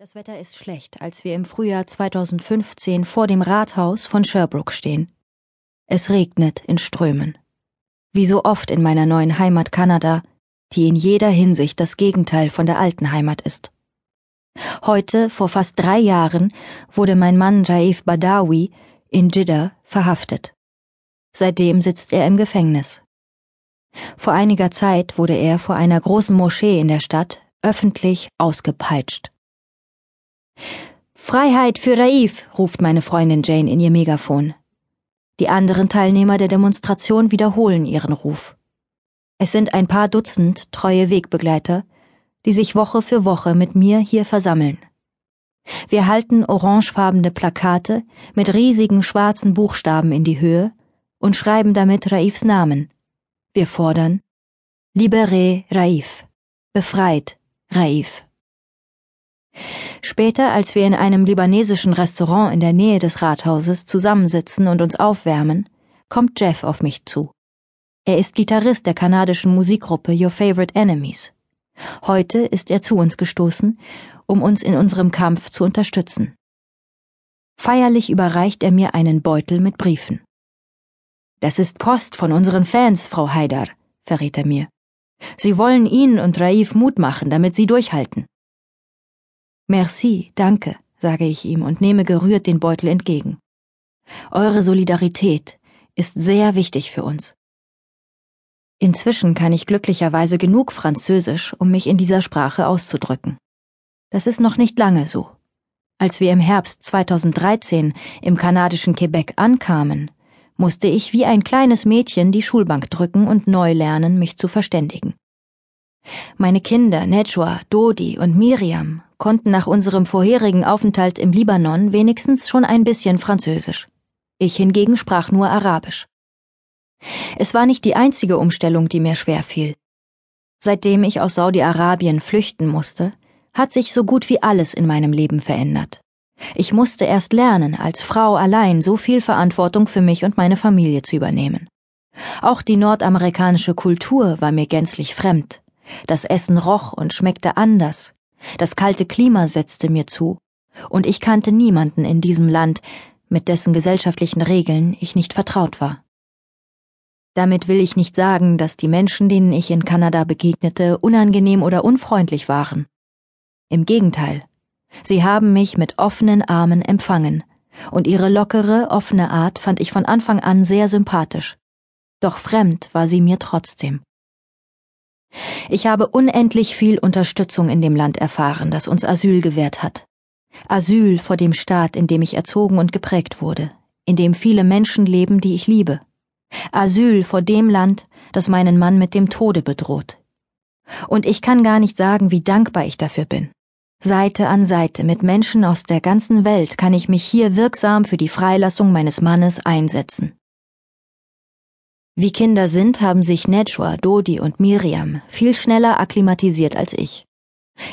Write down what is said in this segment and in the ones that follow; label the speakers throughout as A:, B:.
A: Das Wetter ist schlecht, als wir im Frühjahr 2015 vor dem Rathaus von Sherbrooke stehen. Es regnet in Strömen. Wie so oft in meiner neuen Heimat Kanada, die in jeder Hinsicht das Gegenteil von der alten Heimat ist. Heute, vor fast drei Jahren, wurde mein Mann Raif Badawi in Jeddah verhaftet. Seitdem sitzt er im Gefängnis. Vor einiger Zeit wurde er vor einer großen Moschee in der Stadt öffentlich ausgepeitscht. Freiheit für Raif, ruft meine Freundin Jane in ihr Megafon. Die anderen Teilnehmer der Demonstration wiederholen ihren Ruf. Es sind ein paar Dutzend treue Wegbegleiter, die sich Woche für Woche mit mir hier versammeln. Wir halten orangefarbene Plakate mit riesigen schwarzen Buchstaben in die Höhe und schreiben damit Raifs Namen. Wir fordern Libere Raif. Befreit Raif. Später, als wir in einem libanesischen Restaurant in der Nähe des Rathauses zusammensitzen und uns aufwärmen, kommt Jeff auf mich zu. Er ist Gitarrist der kanadischen Musikgruppe Your Favorite Enemies. Heute ist er zu uns gestoßen, um uns in unserem Kampf zu unterstützen. Feierlich überreicht er mir einen Beutel mit Briefen. Das ist Post von unseren Fans, Frau Haidar, verrät er mir. Sie wollen Ihnen und Raif Mut machen, damit Sie durchhalten. Merci, danke, sage ich ihm und nehme gerührt den Beutel entgegen. Eure Solidarität ist sehr wichtig für uns. Inzwischen kann ich glücklicherweise genug Französisch, um mich in dieser Sprache auszudrücken. Das ist noch nicht lange so. Als wir im Herbst 2013 im kanadischen Quebec ankamen, musste ich wie ein kleines Mädchen die Schulbank drücken und neu lernen, mich zu verständigen. Meine Kinder Nejwa, Dodi und Miriam konnten nach unserem vorherigen Aufenthalt im Libanon wenigstens schon ein bisschen Französisch. Ich hingegen sprach nur Arabisch. Es war nicht die einzige Umstellung, die mir schwer fiel. Seitdem ich aus Saudi-Arabien flüchten musste, hat sich so gut wie alles in meinem Leben verändert. Ich musste erst lernen, als Frau allein so viel Verantwortung für mich und meine Familie zu übernehmen. Auch die nordamerikanische Kultur war mir gänzlich fremd. Das Essen roch und schmeckte anders. Das kalte Klima setzte mir zu. Und ich kannte niemanden in diesem Land, mit dessen gesellschaftlichen Regeln ich nicht vertraut war. Damit will ich nicht sagen, dass die Menschen, denen ich in Kanada begegnete, unangenehm oder unfreundlich waren. Im Gegenteil. Sie haben mich mit offenen Armen empfangen, und ihre lockere, offene Art fand ich von Anfang an sehr sympathisch. Doch fremd war sie mir trotzdem. Ich habe unendlich viel Unterstützung in dem Land erfahren, das uns Asyl gewährt hat. Asyl vor dem Staat, in dem ich erzogen und geprägt wurde, in dem viele Menschen leben, die ich liebe. Asyl vor dem Land, das meinen Mann mit dem Tode bedroht. Und ich kann gar nicht sagen, wie dankbar ich dafür bin. Seite an Seite mit Menschen aus der ganzen Welt kann ich mich hier wirksam für die Freilassung meines Mannes einsetzen. Wie Kinder sind, haben sich Nejwa, Dodi und Miriam viel schneller akklimatisiert als ich.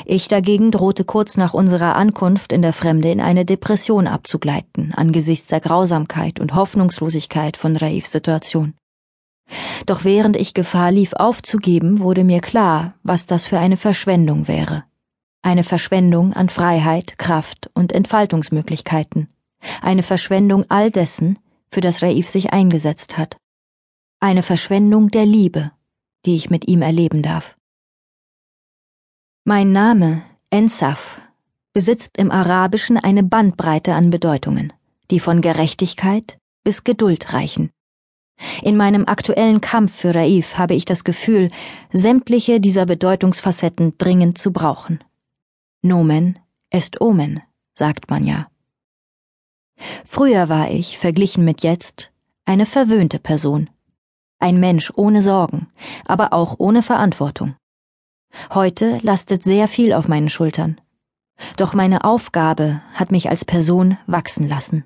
A: Ich dagegen drohte kurz nach unserer Ankunft in der Fremde in eine Depression abzugleiten, angesichts der Grausamkeit und Hoffnungslosigkeit von Raifs Situation. Doch während ich Gefahr lief aufzugeben, wurde mir klar, was das für eine Verschwendung wäre. Eine Verschwendung an Freiheit, Kraft und Entfaltungsmöglichkeiten. Eine Verschwendung all dessen, für das Raif sich eingesetzt hat eine Verschwendung der Liebe, die ich mit ihm erleben darf. Mein Name, Ensaf, besitzt im Arabischen eine Bandbreite an Bedeutungen, die von Gerechtigkeit bis Geduld reichen. In meinem aktuellen Kampf für Raif habe ich das Gefühl, sämtliche dieser Bedeutungsfacetten dringend zu brauchen. Nomen est Omen, sagt man ja. Früher war ich, verglichen mit jetzt, eine verwöhnte Person ein Mensch ohne Sorgen, aber auch ohne Verantwortung. Heute lastet sehr viel auf meinen Schultern. Doch meine Aufgabe hat mich als Person wachsen lassen.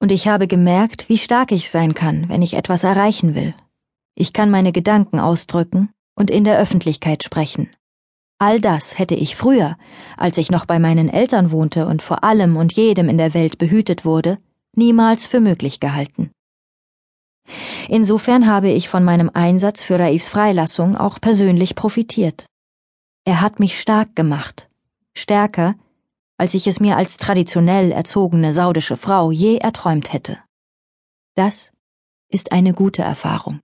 A: Und ich habe gemerkt, wie stark ich sein kann, wenn ich etwas erreichen will. Ich kann meine Gedanken ausdrücken und in der Öffentlichkeit sprechen. All das hätte ich früher, als ich noch bei meinen Eltern wohnte und vor allem und jedem in der Welt behütet wurde, niemals für möglich gehalten. Insofern habe ich von meinem Einsatz für Raifs Freilassung auch persönlich profitiert. Er hat mich stark gemacht, stärker, als ich es mir als traditionell erzogene saudische Frau je erträumt hätte. Das ist eine gute Erfahrung.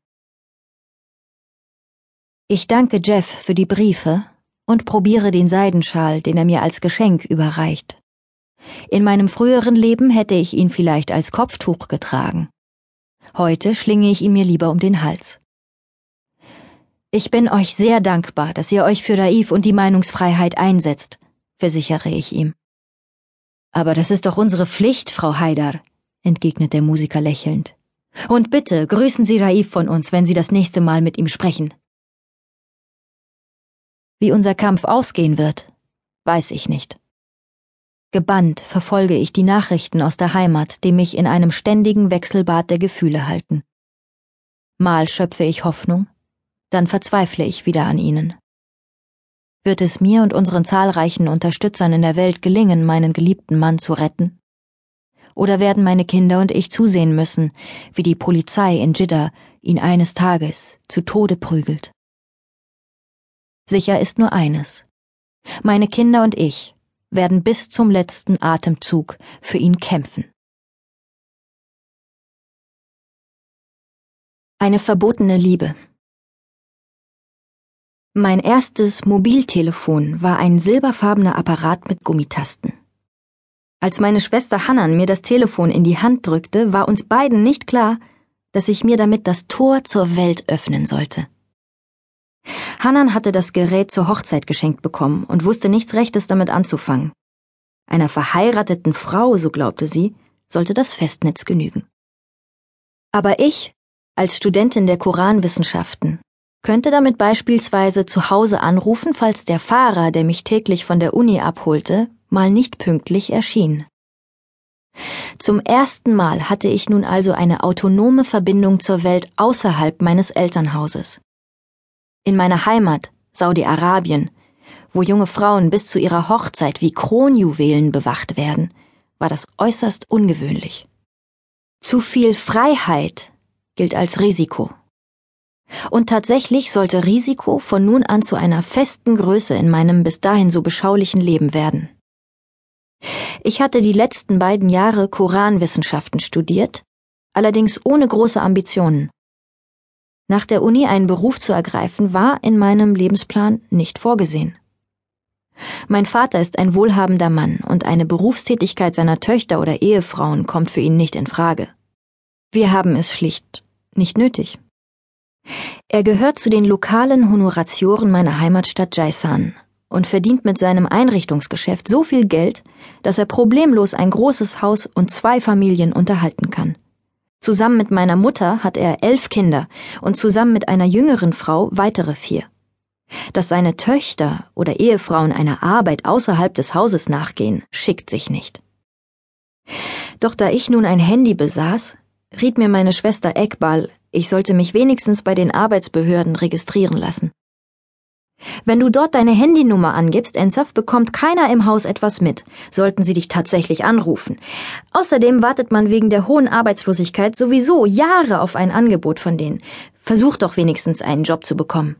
A: Ich danke Jeff für die Briefe und probiere den Seidenschal, den er mir als Geschenk überreicht. In meinem früheren Leben hätte ich ihn vielleicht als Kopftuch getragen. Heute schlinge ich ihn mir lieber um den Hals. Ich bin euch sehr dankbar, dass ihr euch für Raif und die Meinungsfreiheit einsetzt, versichere ich ihm. Aber das ist doch unsere Pflicht, Frau Haidar, entgegnet der Musiker lächelnd. Und bitte grüßen Sie Raif von uns, wenn Sie das nächste Mal mit ihm sprechen. Wie unser Kampf ausgehen wird, weiß ich nicht. Gebannt verfolge ich die Nachrichten aus der Heimat, die mich in einem ständigen Wechselbad der Gefühle halten. Mal schöpfe ich Hoffnung, dann verzweifle ich wieder an ihnen. Wird es mir und unseren zahlreichen Unterstützern in der Welt gelingen, meinen geliebten Mann zu retten? Oder werden meine Kinder und ich zusehen müssen, wie die Polizei in Jeddah ihn eines Tages zu Tode prügelt? Sicher ist nur eines. Meine Kinder und ich werden bis zum letzten Atemzug für ihn kämpfen. Eine verbotene Liebe. Mein erstes Mobiltelefon war ein silberfarbener Apparat mit Gummitasten. Als meine Schwester Hannan mir das Telefon in die Hand drückte, war uns beiden nicht klar, dass ich mir damit das Tor zur Welt öffnen sollte. Hannan hatte das Gerät zur Hochzeit geschenkt bekommen und wusste nichts Rechtes damit anzufangen. Einer verheirateten Frau, so glaubte sie, sollte das Festnetz genügen. Aber ich, als Studentin der Koranwissenschaften, könnte damit beispielsweise zu Hause anrufen, falls der Fahrer, der mich täglich von der Uni abholte, mal nicht pünktlich erschien. Zum ersten Mal hatte ich nun also eine autonome Verbindung zur Welt außerhalb meines Elternhauses. In meiner Heimat, Saudi-Arabien, wo junge Frauen bis zu ihrer Hochzeit wie Kronjuwelen bewacht werden, war das äußerst ungewöhnlich. Zu viel Freiheit gilt als Risiko. Und tatsächlich sollte Risiko von nun an zu einer festen Größe in meinem bis dahin so beschaulichen Leben werden. Ich hatte die letzten beiden Jahre Koranwissenschaften studiert, allerdings ohne große Ambitionen. Nach der Uni einen Beruf zu ergreifen, war in meinem Lebensplan nicht vorgesehen. Mein Vater ist ein wohlhabender Mann und eine Berufstätigkeit seiner Töchter oder Ehefrauen kommt für ihn nicht in Frage. Wir haben es schlicht nicht nötig. Er gehört zu den lokalen Honoratioren meiner Heimatstadt Jaisan und verdient mit seinem Einrichtungsgeschäft so viel Geld, dass er problemlos ein großes Haus und zwei Familien unterhalten kann. Zusammen mit meiner Mutter hat er elf Kinder und zusammen mit einer jüngeren Frau weitere vier. Dass seine Töchter oder Ehefrauen einer Arbeit außerhalb des Hauses nachgehen, schickt sich nicht. Doch da ich nun ein Handy besaß, riet mir meine Schwester Ekbal, ich sollte mich wenigstens bei den Arbeitsbehörden registrieren lassen. Wenn du dort deine Handynummer angibst, Ensaf, bekommt keiner im Haus etwas mit, sollten sie dich tatsächlich anrufen. Außerdem wartet man wegen der hohen Arbeitslosigkeit sowieso Jahre auf ein Angebot von denen. Versuch doch wenigstens einen Job zu bekommen.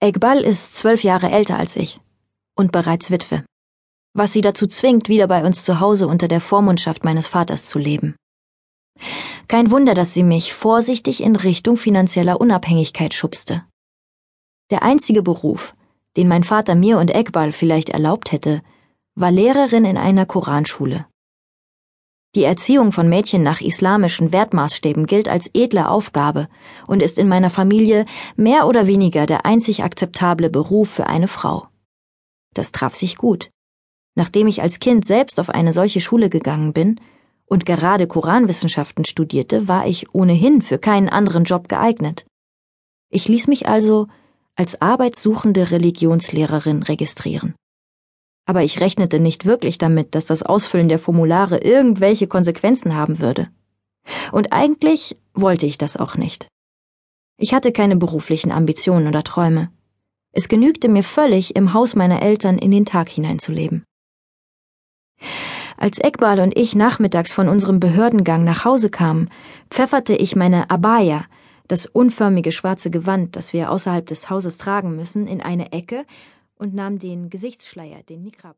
A: Egbal ist zwölf Jahre älter als ich und bereits Witwe, was sie dazu zwingt, wieder bei uns zu Hause unter der Vormundschaft meines Vaters zu leben. Kein Wunder, dass sie mich vorsichtig in Richtung finanzieller Unabhängigkeit schubste. Der einzige Beruf, den mein Vater mir und Eckball vielleicht erlaubt hätte, war Lehrerin in einer Koranschule. Die Erziehung von Mädchen nach islamischen Wertmaßstäben gilt als edle Aufgabe und ist in meiner Familie mehr oder weniger der einzig akzeptable Beruf für eine Frau. Das traf sich gut. Nachdem ich als Kind selbst auf eine solche Schule gegangen bin und gerade Koranwissenschaften studierte, war ich ohnehin für keinen anderen Job geeignet. Ich ließ mich also als arbeitssuchende Religionslehrerin registrieren. Aber ich rechnete nicht wirklich damit, dass das Ausfüllen der Formulare irgendwelche Konsequenzen haben würde. Und eigentlich wollte ich das auch nicht. Ich hatte keine beruflichen Ambitionen oder Träume. Es genügte mir völlig, im Haus meiner Eltern in den Tag hineinzuleben. Als Eckbal und ich nachmittags von unserem Behördengang nach Hause kamen, pfefferte ich meine Abaya, das unförmige schwarze Gewand, das wir außerhalb des Hauses tragen müssen, in eine Ecke und nahm den Gesichtsschleier, den Niqab.